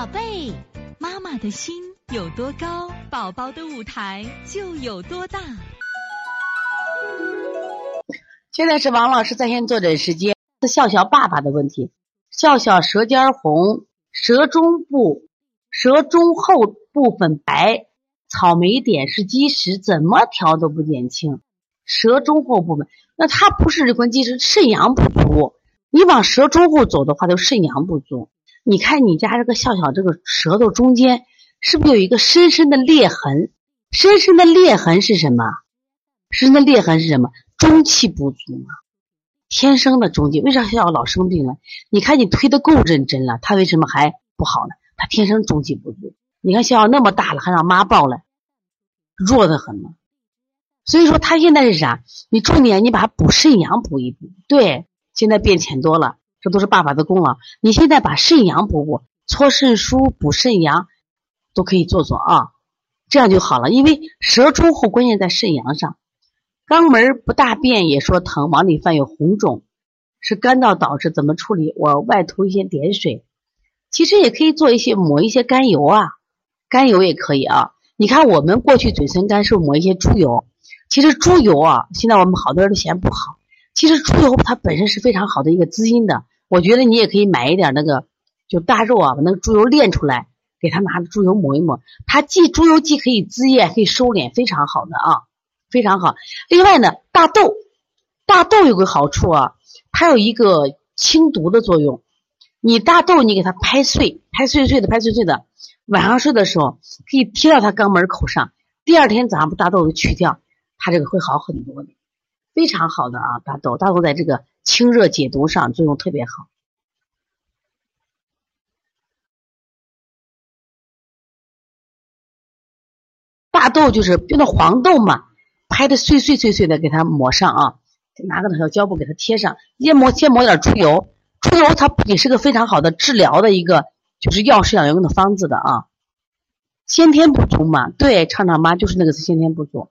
宝贝，妈妈的心有多高，宝宝的舞台就有多大。现在是王老师在线坐诊时间，是笑笑爸爸的问题。笑笑舌尖红，舌中部、舌中后部分白，草莓点是积食，怎么调都不减轻。舌中后部分，那它不是这关积食，肾阳不足。你往舌中后走的话，就肾阳不足。你看你家这个笑笑这个舌头中间是不是有一个深深的裂痕？深深的裂痕是什么？深深的裂痕是什么？中气不足嘛，天生的中气。为啥笑笑老生病了？你看你推的够认真了，他为什么还不好呢？他天生中气不足。你看笑笑那么大了，还让妈抱了，弱的很嘛。所以说他现在是啥？你重点你把他补肾阳补一补。对，现在变浅多了。这都是爸爸的功劳。你现在把肾阳补补，搓肾腧、补肾阳，都可以做做啊，这样就好了。因为舌中后关键在肾阳上，肛门不大便也说疼，往里泛有红肿，是干燥导致，怎么处理？我外涂一些点水，其实也可以做一些抹一些甘油啊，甘油也可以啊。你看我们过去嘴唇干是抹一些猪油，其实猪油啊，现在我们好多人都嫌不好，其实猪油它本身是非常好的一个滋阴的。我觉得你也可以买一点那个，就大肉啊，把那个猪油炼出来，给他拿着猪油抹一抹。它既猪油既可以滋液，可以收敛，非常好的啊，非常好。另外呢，大豆，大豆有个好处啊，它有一个清毒的作用。你大豆你给它拍碎，拍碎碎的，拍碎碎的，晚上睡的时候可以贴到它肛门口上，第二天早上把大豆给取掉，它这个会好很多的，非常好的啊，大豆，大豆在这个。清热解毒上作用特别好，大豆就是就那黄豆嘛，拍的碎碎碎碎的，给它抹上啊，拿个小胶布给它贴上，先抹先抹点猪油，猪油它也是个非常好的治疗的一个，就是药食养用的方子的啊。先天不足嘛，对，畅畅妈就是那个先天不足，